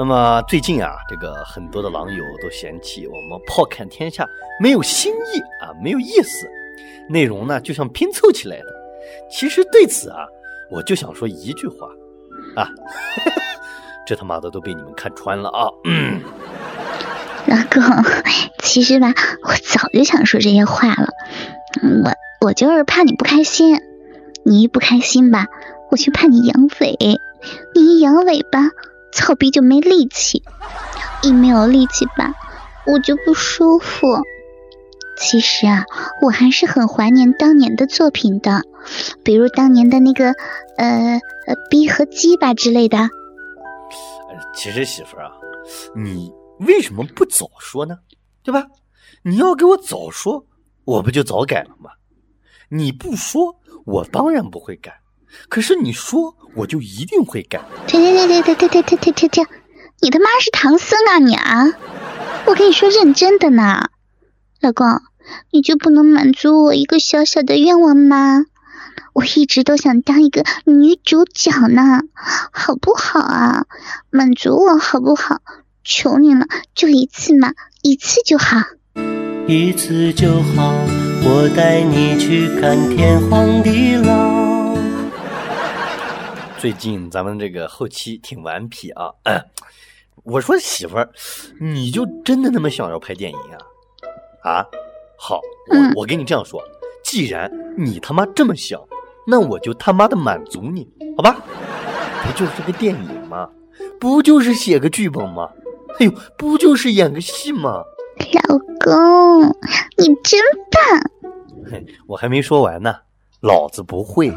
那么最近啊，这个很多的狼友都嫌弃我们炮看天下没有新意啊，没有意思，内容呢就像拼凑起来的。其实对此啊，我就想说一句话啊，这他妈的都被你们看穿了啊！嗯老公，其实吧，我早就想说这些话了，我我就是怕你不开心，你一不开心吧，我就怕你阳痿，你一阳痿吧。草逼就没力气，一没有力气吧，我就不舒服。其实啊，我还是很怀念当年的作品的，比如当年的那个呃呃逼和鸡吧之类的。其实媳妇儿啊，你为什么不早说呢？对吧？你要给我早说，我不就早改了吗？你不说，我当然不会改。可是你说，我就一定会改。停停停停停停停停停停停！你他妈是唐僧啊你啊！我跟你说认真的呢，老公，你就不能满足我一个小小的愿望吗？我一直都想当一个女主角呢，好不好啊？满足我好不好？求你了，就一次嘛，一次就好。一次就好，我带你去看天荒地老。最近咱们这个后期挺顽皮啊！我说媳妇儿，你就真的那么想要拍电影啊？啊，好，我我跟你这样说，既然你他妈这么想，那我就他妈的满足你，好吧？不就是个电影吗？不就是写个剧本吗？哎呦，不就是演个戏吗？老公，你真棒！嘿，我还没说完呢，老子不会。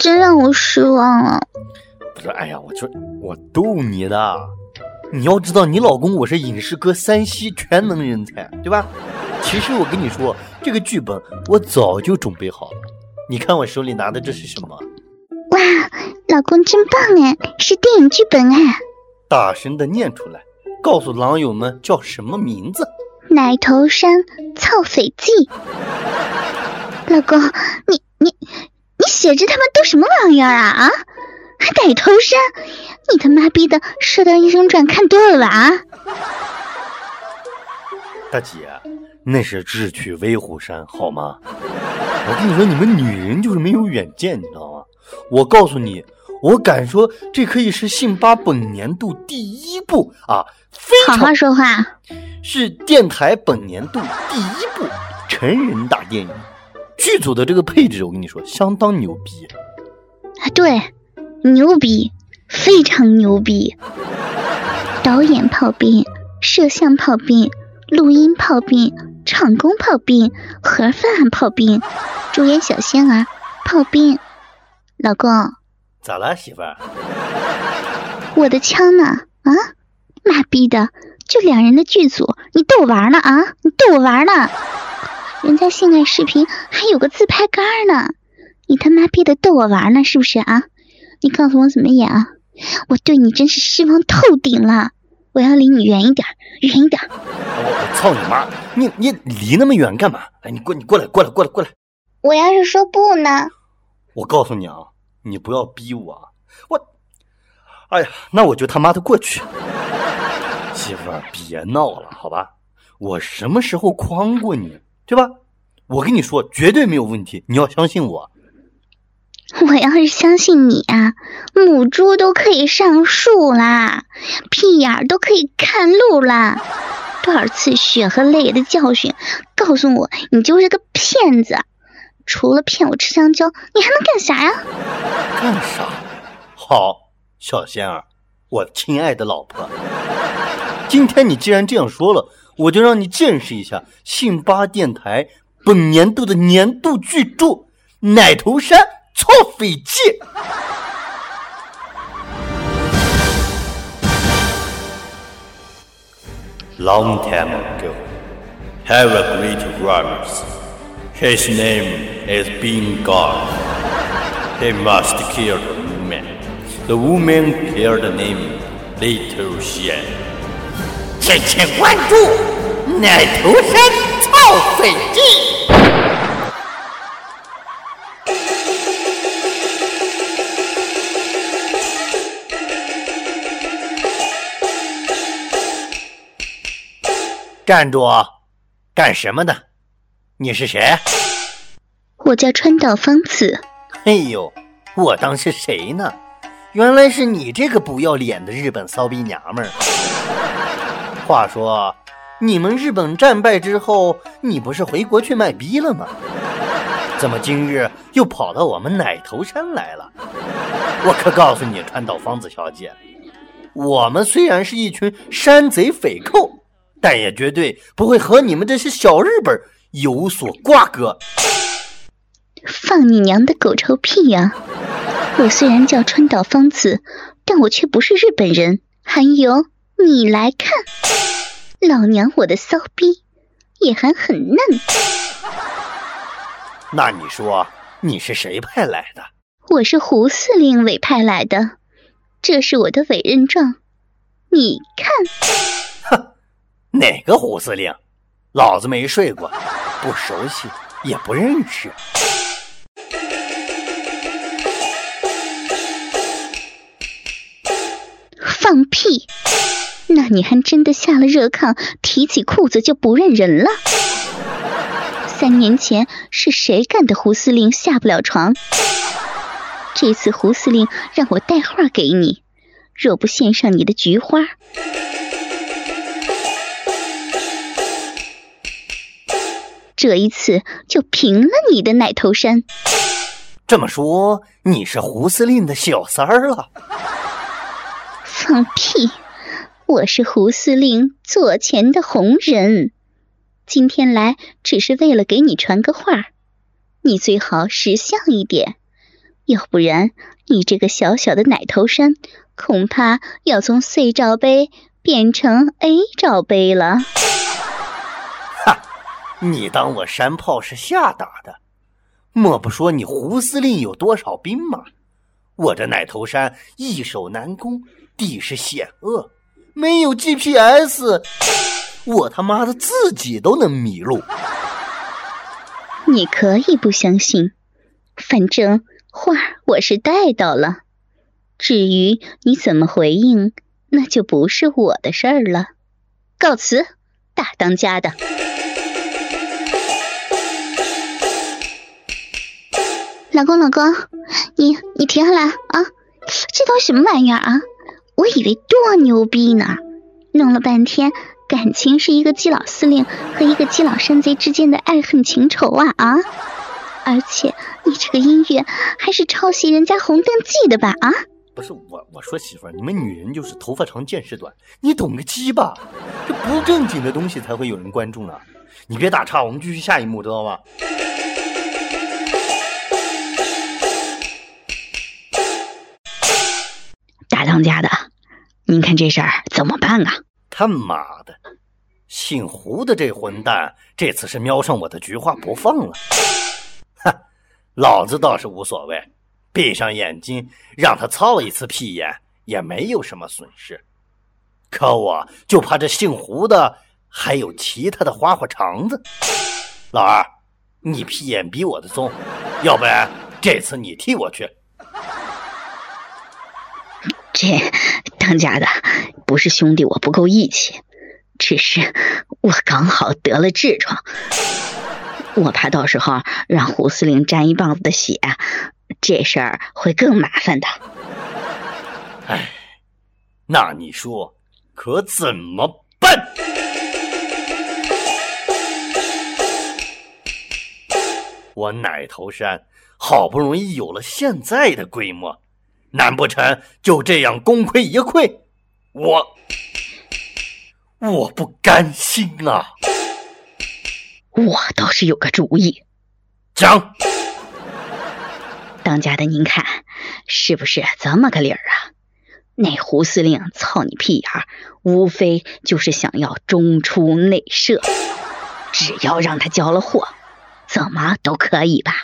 你真让我失望了。不是，哎呀，我就我逗你的。你要知道，你老公我是影视哥三栖全能人才，对吧？其实我跟你说，这个剧本我早就准备好了。你看我手里拿的这是什么？哇，老公真棒哎，是电影剧本哎！大声的念出来，告诉狼友们叫什么名字？奶头山操匪记。老公，你你。你写这他妈都什么玩意儿啊啊！还奶头山，你他妈逼的《射雕英雄传》看多了吧啊！大姐，那是智取威虎山好吗？我跟你说，你们女人就是没有远见，你知道吗？我告诉你，我敢说，这可以是信八本年度第一部啊！非常好好说话，是电台本年度第一部成人大电影。剧组的这个配置，我跟你说，相当牛逼。啊，对，牛逼，非常牛逼。导演炮兵，摄像炮兵，录音炮兵，场工炮兵，盒饭炮兵，主演小仙儿炮兵。老公，咋了，媳妇儿？我的枪呢？啊，妈逼的，就两人的剧组，你逗我玩呢？啊，你逗我玩呢？人家性爱视频还有个自拍杆呢，你他妈逼的逗我玩呢是不是啊？你告诉我怎么演啊？我对你真是失望透顶了，我要离你远一点，远一点。我操你妈！你你离那么远干嘛？哎，你过你过来过来过来过来！我要是说不呢？我告诉你啊，你不要逼我，我，哎呀，那我就他妈的过去。媳妇儿，别闹了，好吧？我什么时候诓过你？对吧？我跟你说，绝对没有问题，你要相信我。我要是相信你啊，母猪都可以上树啦，屁眼儿都可以看路啦。多少次血和泪的教训，告诉我你就是个骗子。除了骗我吃香蕉，你还能干啥呀？干啥？好，小仙儿，我亲爱的老婆，今天你既然这样说了。我就让你见识一下信八电台本年度的年度巨著《奶头山操匪记》。Long time ago, have a great brothers. His name is Being God. He must kill the woman. The woman killed the name Little Xian. 敬请关注奶头山造水记。站住！干什么的？你是谁？我叫川岛芳子。哎呦，我当是谁呢？原来是你这个不要脸的日本骚逼娘们儿。话说，你们日本战败之后，你不是回国去卖逼了吗？怎么今日又跑到我们奶头山来了？我可告诉你，川岛芳子小姐，我们虽然是一群山贼匪寇。但也绝对不会和你们这些小日本有所瓜葛。放你娘的狗臭屁呀！我虽然叫川岛芳子，但我却不是日本人。还有，你来看，老娘我的骚逼也还很嫩。那你说你是谁派来的？我是胡司令委派来的，这是我的委任状，你看。哼哪个胡司令？老子没睡过，不熟悉，也不认识。放屁！那你还真的下了热炕，提起裤子就不认人了？三年前是谁干的？胡司令下不了床。这次胡司令让我带话给你，若不献上你的菊花。这一次就平了你的奶头山。这么说，你是胡司令的小三儿了？放屁！我是胡司令座前的红人，今天来只是为了给你传个话，你最好识相一点，要不然你这个小小的奶头山，恐怕要从 C 罩杯变成 A 罩杯了。哈你当我山炮是下打的？莫不说你胡司令有多少兵马？我这奶头山易守难攻，地势险恶，没有 GPS，我他妈的自己都能迷路。你可以不相信，反正话我是带到了。至于你怎么回应，那就不是我的事儿了。告辞，大当家的。老公，老公，你你停下来啊！这都什么玩意儿啊？我以为多牛逼呢，弄了半天，感情是一个基佬司令和一个基佬山贼之间的爱恨情仇啊啊！而且你这个音乐还是抄袭人家《红灯记》的吧啊？不是我，我说媳妇儿，你们女人就是头发长见识短，你懂个鸡巴？这不正经的东西才会有人关注呢。你别打岔，我们继续下一幕，知道吗？大当家的，您看这事儿怎么办啊？他妈的，姓胡的这混蛋，这次是瞄上我的菊花不放了。哼，老子倒是无所谓，闭上眼睛让他操一次屁眼也没有什么损失。可我就怕这姓胡的还有其他的花花肠子。老二，你屁眼比我的松，要不然这次你替我去。这当家的不是兄弟我不够义气，只是我刚好得了痔疮，我怕到时候让胡司令沾一棒子的血，这事儿会更麻烦的。哎，那你说可怎么办？我奶头山好不容易有了现在的规模。难不成就这样功亏一篑？我我不甘心啊！我倒是有个主意，讲。当家的，您看是不是这么个理儿啊？那胡司令操你屁眼儿，无非就是想要中出内射，只要让他交了货，怎么都可以吧？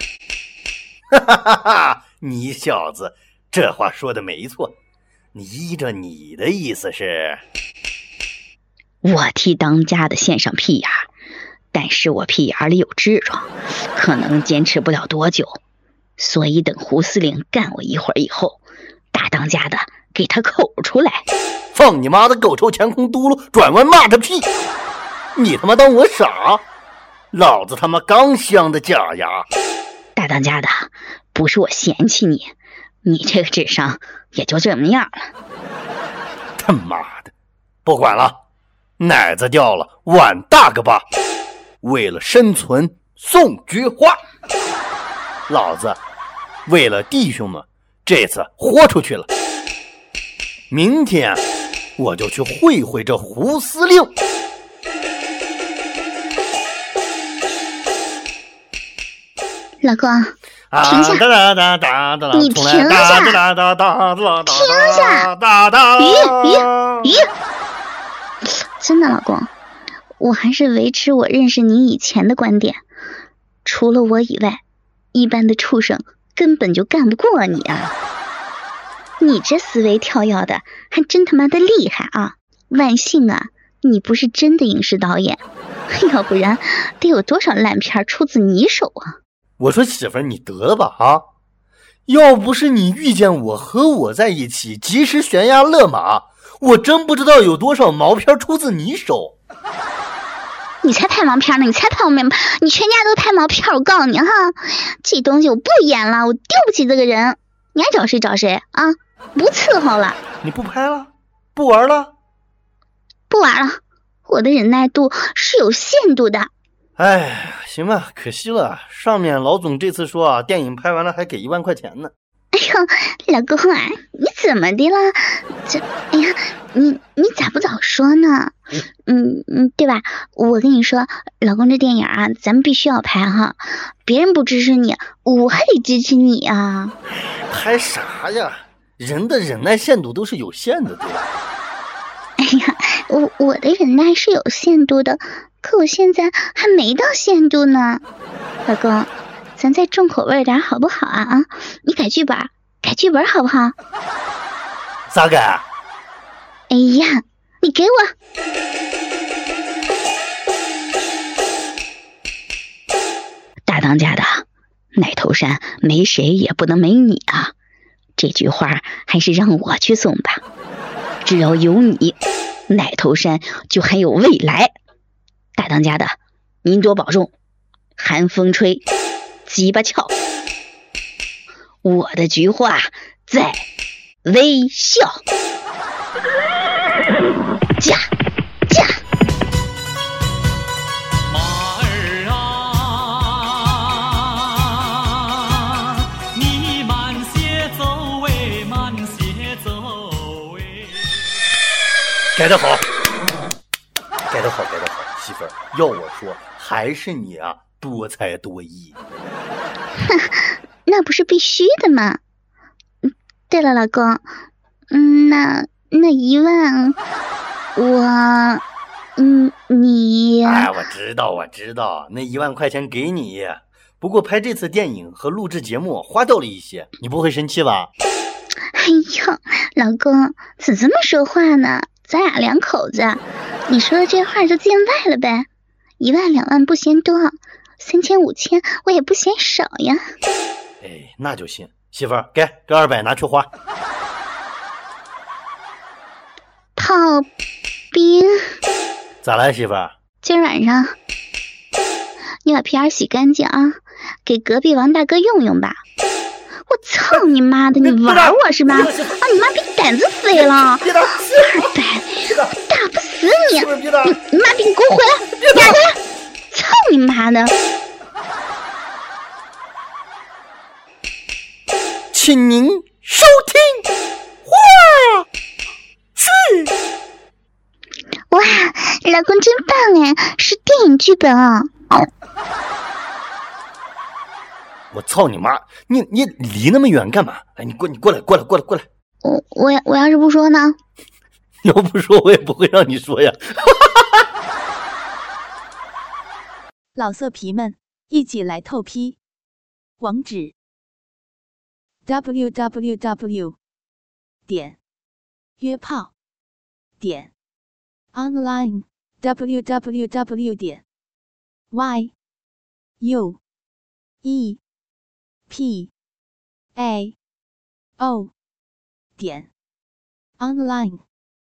哈哈哈哈！你小子这话说的没错，你依着你的意思是，我替当家的献上屁眼儿，但是我屁眼里有痔疮，可能坚持不了多久，所以等胡司令干我一会儿以后，大当家的。给他口出来！放你妈的狗臭前空嘟噜，转弯骂他屁！你他妈当我傻？老子他妈刚镶的假牙！大当家的，不是我嫌弃你，你这个智商也就这么样了。他妈的，不管了，奶子掉了碗大个疤！为了生存送菊花，老子为了弟兄们，这次豁出去了。明天我就去会会这胡司令。老公，停下！你停下！停下！咦咦咦！真的，老公，我还是维持我认识你以前的观点，除了我以外，一般的畜生根本就干不过你啊！你这思维跳跃的还真他妈的厉害啊！万幸啊，你不是真的影视导演，要不然得有多少烂片出自你手啊！我说媳妇儿，你得了吧啊！要不是你遇见我和我在一起及时悬崖勒马，我真不知道有多少毛片出自你手。你才拍毛片呢！你才拍毛片，你全家都拍毛片！我告诉你哈，这东西我不演了，我丢不起这个人。你爱找谁找谁啊！不伺候了，你不拍了，不玩了，不玩了。我的忍耐度是有限度的。哎，行吧，可惜了。上面老总这次说啊，电影拍完了还给一万块钱呢。哎呦，老公啊，你怎么的了？这，哎呀，你你咋不早说呢？嗯嗯，对吧？我跟你说，老公，这电影啊，咱们必须要拍哈。别人不支持你，我还得支持你啊。拍啥呀？人的忍耐限度都是有限的，对吧？哎呀，我我的忍耐是有限度的，可我现在还没到限度呢。老公，咱再重口味点好不好啊？啊，你改剧本，改剧本好不好？咋改？哎呀，你给我！大当家的，奶头山没谁也不能没你啊！这句话还是让我去送吧。只要有你，奶头山就还有未来。大当家的，您多保重。寒风吹，鸡巴翘，我的菊花在微笑。驾。改得好，改得好，改得好，媳妇儿，要我说，还是你啊，多才多艺。那不是必须的吗？对了，老公，嗯，那那一万，我，嗯，你，哎，我知道，我知道，那一万块钱给你，不过拍这次电影和录制节目花掉了一些，你不会生气吧？哎呦，老公，怎么这么说话呢？咱俩两口子，你说的这话就见外了呗。一万两万不嫌多，三千五千我也不嫌少呀。哎，那就行，媳妇儿，给这二百拿去花。炮兵，咋了，媳妇儿？今儿晚上你把皮儿洗干净啊，给隔壁王大哥用用吧。我操你妈的！你玩我是吧？啊你妈逼胆子肥了！二百，打不死你！你妈逼你给我回来！你给我回来！操你妈的！请您收听话剧。哇，老公真棒哎，是电影剧本啊！我操你妈！你你离那么远干嘛？哎，你过你过来过来过来过来！我我要我要是不说呢？要不说我也不会让你说呀。老色皮们，一起来透批！网址：w w w 点约炮点 online w w w 点 y u e p a o 点 online。